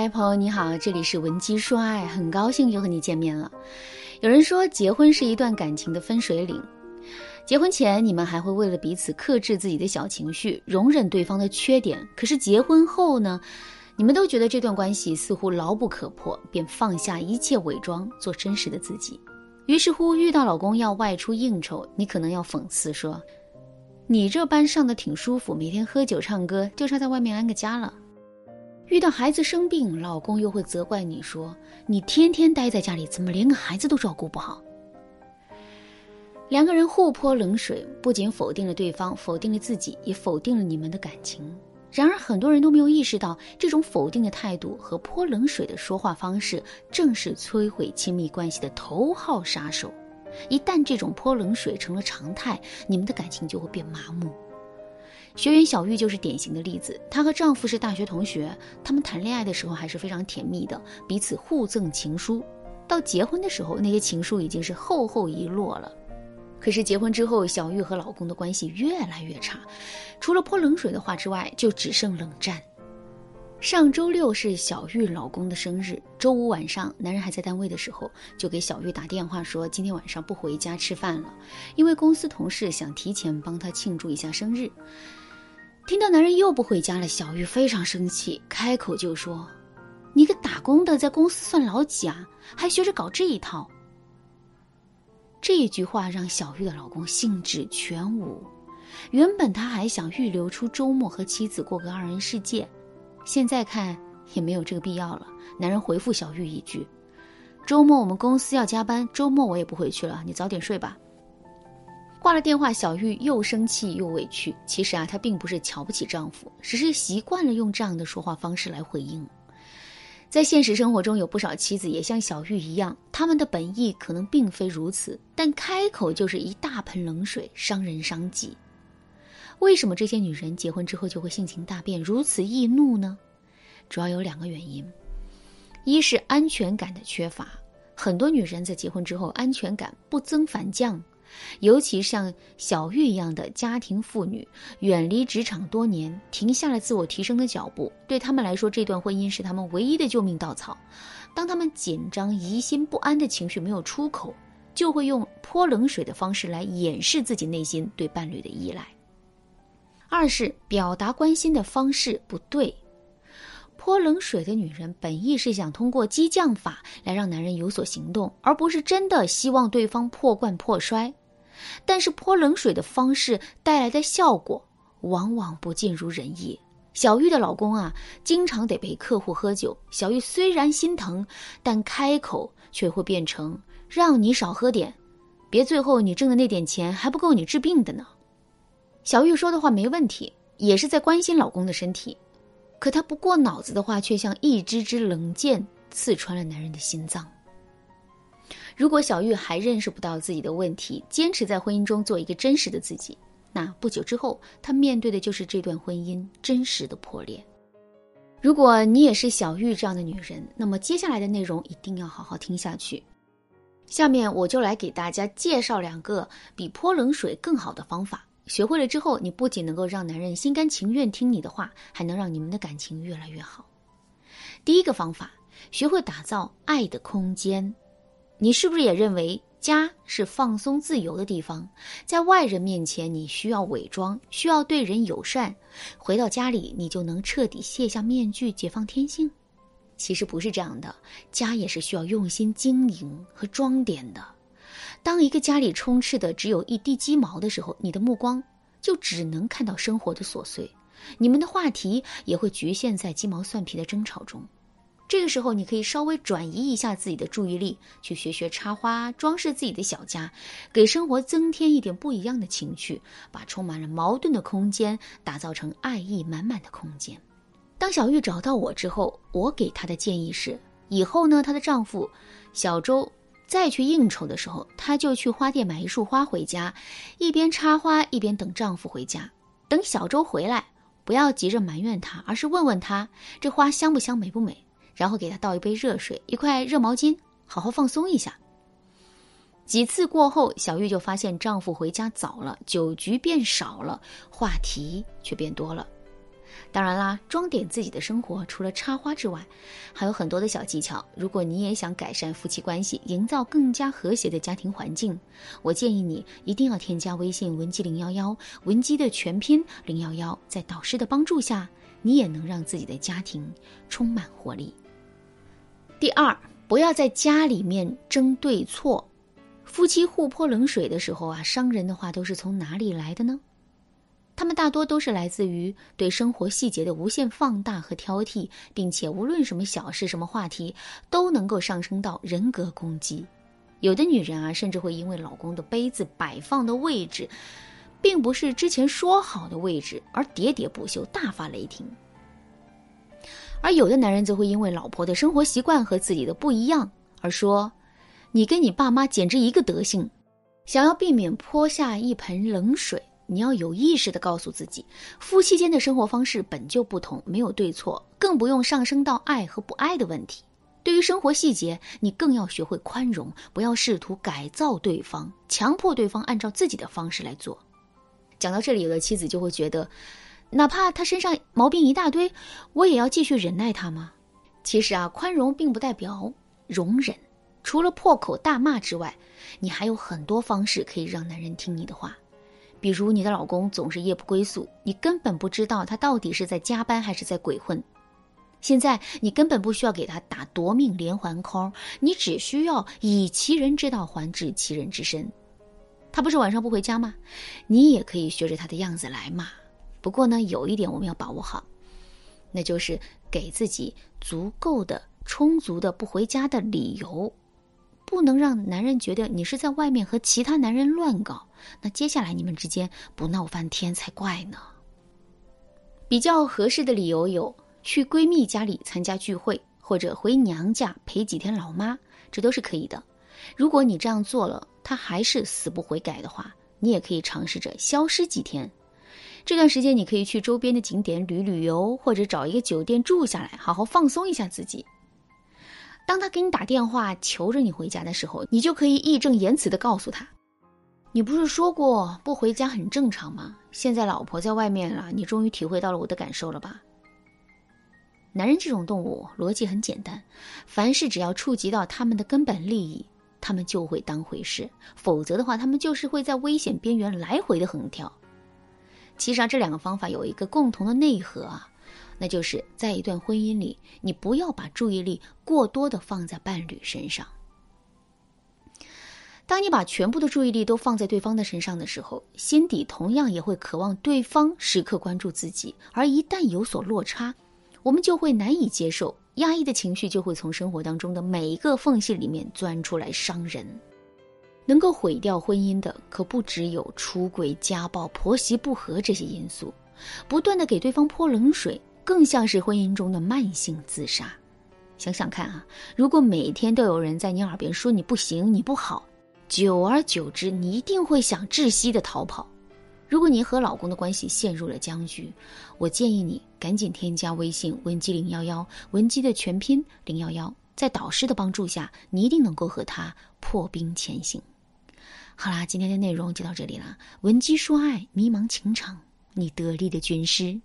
嗨，朋友你好，这里是文姬说爱，很高兴又和你见面了。有人说，结婚是一段感情的分水岭。结婚前，你们还会为了彼此克制自己的小情绪，容忍对方的缺点。可是结婚后呢，你们都觉得这段关系似乎牢不可破，便放下一切伪装，做真实的自己。于是乎，遇到老公要外出应酬，你可能要讽刺说：“你这班上的挺舒服，每天喝酒唱歌，就差在外面安个家了。”遇到孩子生病，老公又会责怪你说：“你天天待在家里，怎么连个孩子都照顾不好？”两个人互泼冷水，不仅否定了对方，否定了自己，也否定了你们的感情。然而，很多人都没有意识到，这种否定的态度和泼冷水的说话方式，正是摧毁亲密关系的头号杀手。一旦这种泼冷水成了常态，你们的感情就会变麻木。学员小玉就是典型的例子。她和丈夫是大学同学，他们谈恋爱的时候还是非常甜蜜的，彼此互赠情书。到结婚的时候，那些情书已经是厚厚一摞了。可是结婚之后，小玉和老公的关系越来越差，除了泼冷水的话之外，就只剩冷战。上周六是小玉老公的生日。周五晚上，男人还在单位的时候，就给小玉打电话说今天晚上不回家吃饭了，因为公司同事想提前帮他庆祝一下生日。听到男人又不回家了，小玉非常生气，开口就说：“你个打工的，在公司算老几啊？还学着搞这一套。”这一句话让小玉的老公兴致全无。原本他还想预留出周末和妻子过个二人世界。现在看也没有这个必要了。男人回复小玉一句：“周末我们公司要加班，周末我也不回去了，你早点睡吧。”挂了电话，小玉又生气又委屈。其实啊，她并不是瞧不起丈夫，只是习惯了用这样的说话方式来回应。在现实生活中，有不少妻子也像小玉一样，他们的本意可能并非如此，但开口就是一大盆冷水，伤人伤己。为什么这些女人结婚之后就会性情大变，如此易怒呢？主要有两个原因：一是安全感的缺乏，很多女人在结婚之后安全感不增反降，尤其像小玉一样的家庭妇女，远离职场多年，停下了自我提升的脚步，对他们来说，这段婚姻是他们唯一的救命稻草。当他们紧张、疑心、不安的情绪没有出口，就会用泼冷水的方式来掩饰自己内心对伴侣的依赖。二是表达关心的方式不对，泼冷水的女人本意是想通过激将法来让男人有所行动，而不是真的希望对方破罐破摔。但是泼冷水的方式带来的效果往往不尽如人意。小玉的老公啊，经常得陪客户喝酒。小玉虽然心疼，但开口却会变成让你少喝点，别最后你挣的那点钱还不够你治病的呢。小玉说的话没问题，也是在关心老公的身体，可她不过脑子的话，却像一支支冷箭刺穿了男人的心脏。如果小玉还认识不到自己的问题，坚持在婚姻中做一个真实的自己，那不久之后，她面对的就是这段婚姻真实的破裂。如果你也是小玉这样的女人，那么接下来的内容一定要好好听下去。下面我就来给大家介绍两个比泼冷水更好的方法。学会了之后，你不仅能够让男人心甘情愿听你的话，还能让你们的感情越来越好。第一个方法，学会打造爱的空间。你是不是也认为家是放松自由的地方？在外人面前，你需要伪装，需要对人友善；回到家里，你就能彻底卸下面具，解放天性？其实不是这样的，家也是需要用心经营和装点的。当一个家里充斥的只有一地鸡毛的时候，你的目光就只能看到生活的琐碎，你们的话题也会局限在鸡毛蒜皮的争吵中。这个时候，你可以稍微转移一下自己的注意力，去学学插花，装饰自己的小家，给生活增添一点不一样的情趣，把充满了矛盾的空间打造成爱意满满的空间。当小玉找到我之后，我给她的建议是：以后呢，她的丈夫小周。再去应酬的时候，她就去花店买一束花回家，一边插花一边等丈夫回家。等小周回来，不要急着埋怨他，而是问问他这花香不香、美不美，然后给他倒一杯热水、一块热毛巾，好好放松一下。几次过后，小玉就发现丈夫回家早了，酒局变少了，话题却变多了。当然啦，装点自己的生活，除了插花之外，还有很多的小技巧。如果你也想改善夫妻关系，营造更加和谐的家庭环境，我建议你一定要添加微信文姬零幺幺，文姬的全拼零幺幺，在导师的帮助下，你也能让自己的家庭充满活力。第二，不要在家里面争对错，夫妻互泼冷水的时候啊，伤人的话都是从哪里来的呢？他们大多都是来自于对生活细节的无限放大和挑剔，并且无论什么小事、什么话题，都能够上升到人格攻击。有的女人啊，甚至会因为老公的杯子摆放的位置，并不是之前说好的位置，而喋喋不休、大发雷霆。而有的男人则会因为老婆的生活习惯和自己的不一样，而说：“你跟你爸妈简直一个德性。”想要避免泼下一盆冷水。你要有意识的告诉自己，夫妻间的生活方式本就不同，没有对错，更不用上升到爱和不爱的问题。对于生活细节，你更要学会宽容，不要试图改造对方，强迫对方按照自己的方式来做。讲到这里，有的妻子就会觉得，哪怕他身上毛病一大堆，我也要继续忍耐他吗？其实啊，宽容并不代表容忍，除了破口大骂之外，你还有很多方式可以让男人听你的话。比如你的老公总是夜不归宿，你根本不知道他到底是在加班还是在鬼混。现在你根本不需要给他打夺命连环 call，你只需要以其人之道还治其人之身。他不是晚上不回家吗？你也可以学着他的样子来嘛。不过呢，有一点我们要把握好，那就是给自己足够的、充足的不回家的理由。不能让男人觉得你是在外面和其他男人乱搞，那接下来你们之间不闹翻天才怪呢。比较合适的理由有去闺蜜家里参加聚会，或者回娘家陪几天老妈，这都是可以的。如果你这样做了，他还是死不悔改的话，你也可以尝试着消失几天。这段时间你可以去周边的景点旅旅游，或者找一个酒店住下来，好好放松一下自己。当他给你打电话求着你回家的时候，你就可以义正言辞地告诉他：“你不是说过不回家很正常吗？现在老婆在外面了，你终于体会到了我的感受了吧？”男人这种动物逻辑很简单，凡事只要触及到他们的根本利益，他们就会当回事；否则的话，他们就是会在危险边缘来回的横跳。其实啊，这两个方法有一个共同的内核啊。那就是在一段婚姻里，你不要把注意力过多的放在伴侣身上。当你把全部的注意力都放在对方的身上的时候，心底同样也会渴望对方时刻关注自己。而一旦有所落差，我们就会难以接受，压抑的情绪就会从生活当中的每一个缝隙里面钻出来伤人。能够毁掉婚姻的，可不只有出轨、家暴、婆媳不和这些因素，不断的给对方泼冷水。更像是婚姻中的慢性自杀。想想看啊，如果每天都有人在你耳边说你不行、你不好，久而久之，你一定会想窒息的逃跑。如果你和老公的关系陷入了僵局，我建议你赶紧添加微信文姬零幺幺，文姬的全拼零幺幺，在导师的帮助下，你一定能够和他破冰前行。好啦，今天的内容就到这里了。文姬说爱，迷茫情场，你得力的军师。